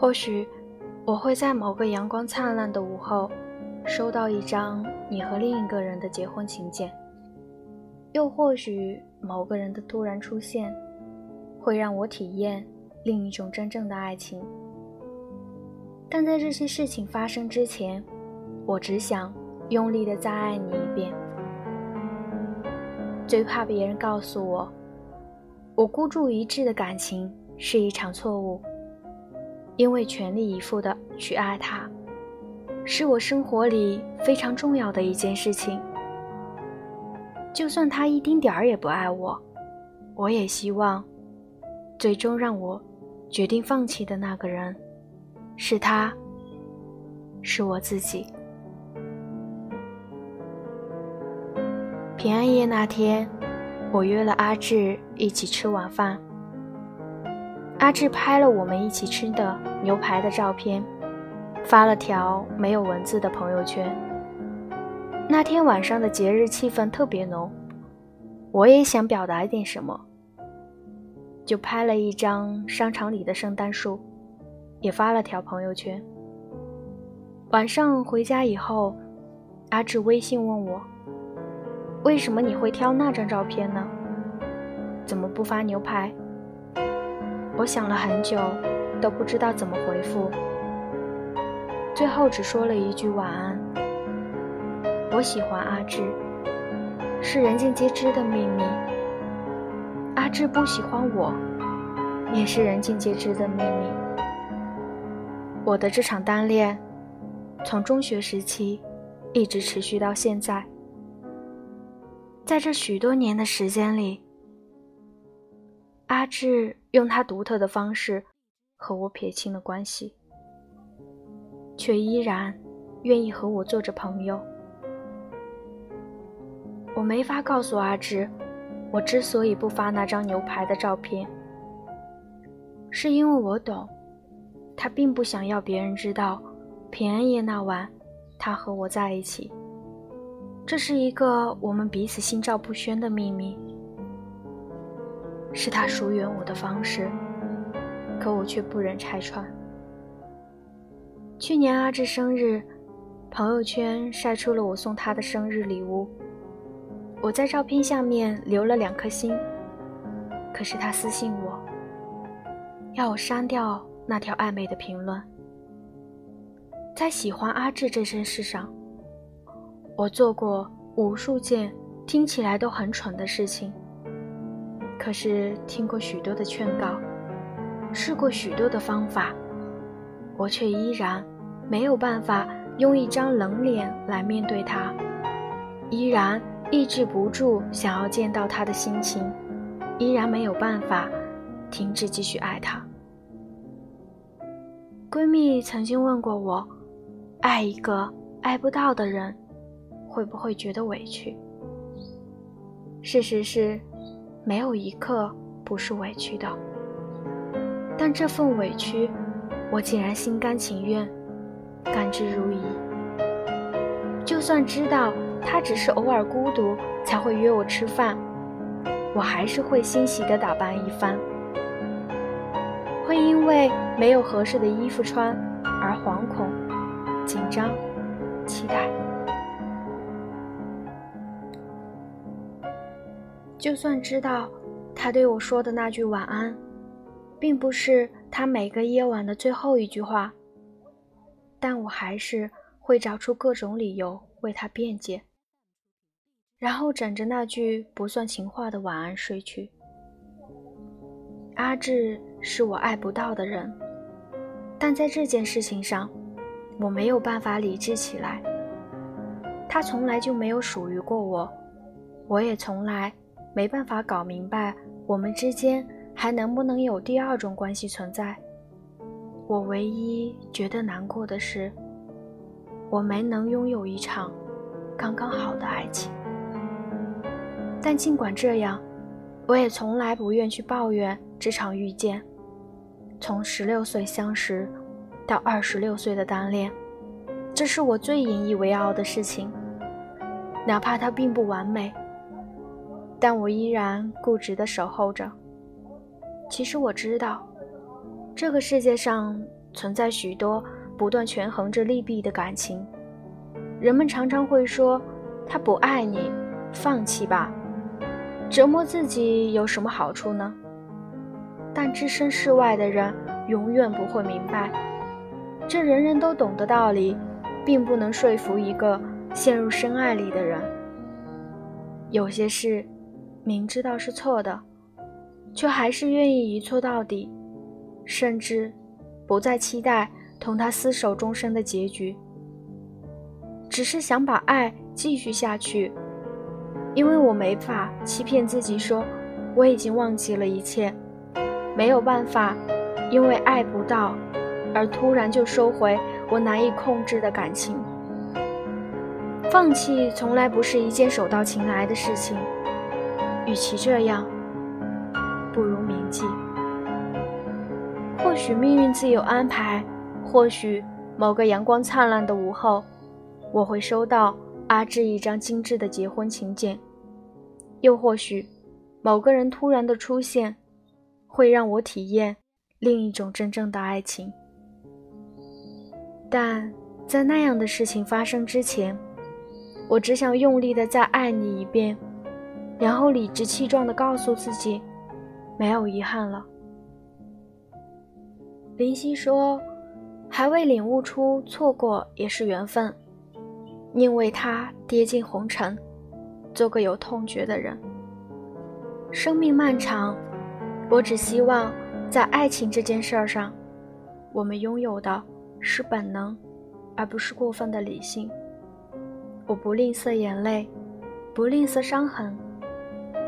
或许我会在某个阳光灿烂的午后，收到一张你和另一个人的结婚请柬。又或许某个人的突然出现，会让我体验另一种真正的爱情。但在这些事情发生之前，我只想用力的再爱你一遍。最怕别人告诉我，我孤注一掷的感情是一场错误，因为全力以赴的去爱他，是我生活里非常重要的一件事情。就算他一丁点儿也不爱我，我也希望，最终让我决定放弃的那个人。是他，是我自己。平安夜那天，我约了阿志一起吃晚饭。阿志拍了我们一起吃的牛排的照片，发了条没有文字的朋友圈。那天晚上的节日气氛特别浓，我也想表达一点什么，就拍了一张商场里的圣诞树。也发了条朋友圈。晚上回家以后，阿志微信问我：“为什么你会挑那张照片呢？怎么不发牛排？”我想了很久，都不知道怎么回复，最后只说了一句晚安。我喜欢阿志，是人尽皆知的秘密。阿志不喜欢我，也是人尽皆知的秘密。我的这场单恋，从中学时期一直持续到现在。在这许多年的时间里，阿志用他独特的方式和我撇清了关系，却依然愿意和我做着朋友。我没法告诉阿芝，我之所以不发那张牛排的照片，是因为我懂。他并不想要别人知道，平安夜那晚，他和我在一起。这是一个我们彼此心照不宣的秘密，是他疏远我的方式，可我却不忍拆穿。去年阿志生日，朋友圈晒出了我送他的生日礼物，我在照片下面留了两颗心，可是他私信我，要我删掉。那条暧昧的评论，在喜欢阿志这件事上，我做过无数件听起来都很蠢的事情。可是听过许多的劝告，试过许多的方法，我却依然没有办法用一张冷脸来面对他，依然抑制不住想要见到他的心情，依然没有办法停止继续爱他。闺蜜曾经问过我：“爱一个爱不到的人，会不会觉得委屈？”事实是，没有一刻不是委屈的。但这份委屈，我竟然心甘情愿，甘之如饴。就算知道他只是偶尔孤独才会约我吃饭，我还是会欣喜地打扮一番。会因为没有合适的衣服穿而惶恐、紧张、期待。就算知道他对我说的那句晚安，并不是他每个夜晚的最后一句话，但我还是会找出各种理由为他辩解，然后枕着那句不算情话的晚安睡去。阿志是我爱不到的人，但在这件事情上，我没有办法理智起来。他从来就没有属于过我，我也从来没办法搞明白我们之间还能不能有第二种关系存在。我唯一觉得难过的是，我没能拥有一场刚刚好的爱情。但尽管这样，我也从来不愿去抱怨。这场遇见，从十六岁相识到二十六岁的单恋，这是我最引以为傲的事情。哪怕它并不完美，但我依然固执地守候着。其实我知道，这个世界上存在许多不断权衡着利弊的感情。人们常常会说：“他不爱你，放弃吧。”折磨自己有什么好处呢？但置身事外的人永远不会明白，这人人都懂的道理，并不能说服一个陷入深爱里的人。有些事，明知道是错的，却还是愿意一错到底，甚至不再期待同他厮守终生的结局，只是想把爱继续下去。因为我没法欺骗自己说我已经忘记了一切，没有办法，因为爱不到而突然就收回我难以控制的感情。放弃从来不是一件手到擒来的事情，与其这样，不如铭记。或许命运自有安排，或许某个阳光灿烂的午后，我会收到。阿志一张精致的结婚请柬，又或许，某个人突然的出现，会让我体验另一种真正的爱情。但在那样的事情发生之前，我只想用力的再爱你一遍，然后理直气壮的告诉自己，没有遗憾了。林夕说：“还未领悟出错过也是缘分。”宁为他跌进红尘，做个有痛觉的人。生命漫长，我只希望在爱情这件事儿上，我们拥有的是本能，而不是过分的理性。我不吝啬眼泪，不吝啬伤痕，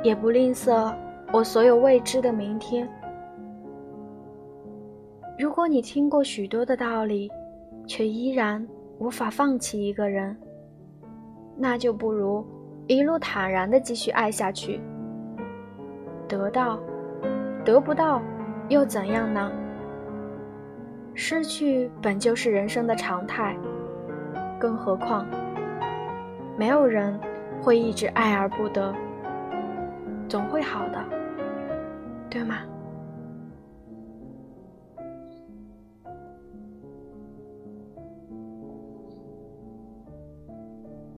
也不吝啬我所有未知的明天。如果你听过许多的道理，却依然无法放弃一个人。那就不如一路坦然的继续爱下去。得到，得不到，又怎样呢？失去本就是人生的常态，更何况，没有人会一直爱而不得，总会好的，对吗？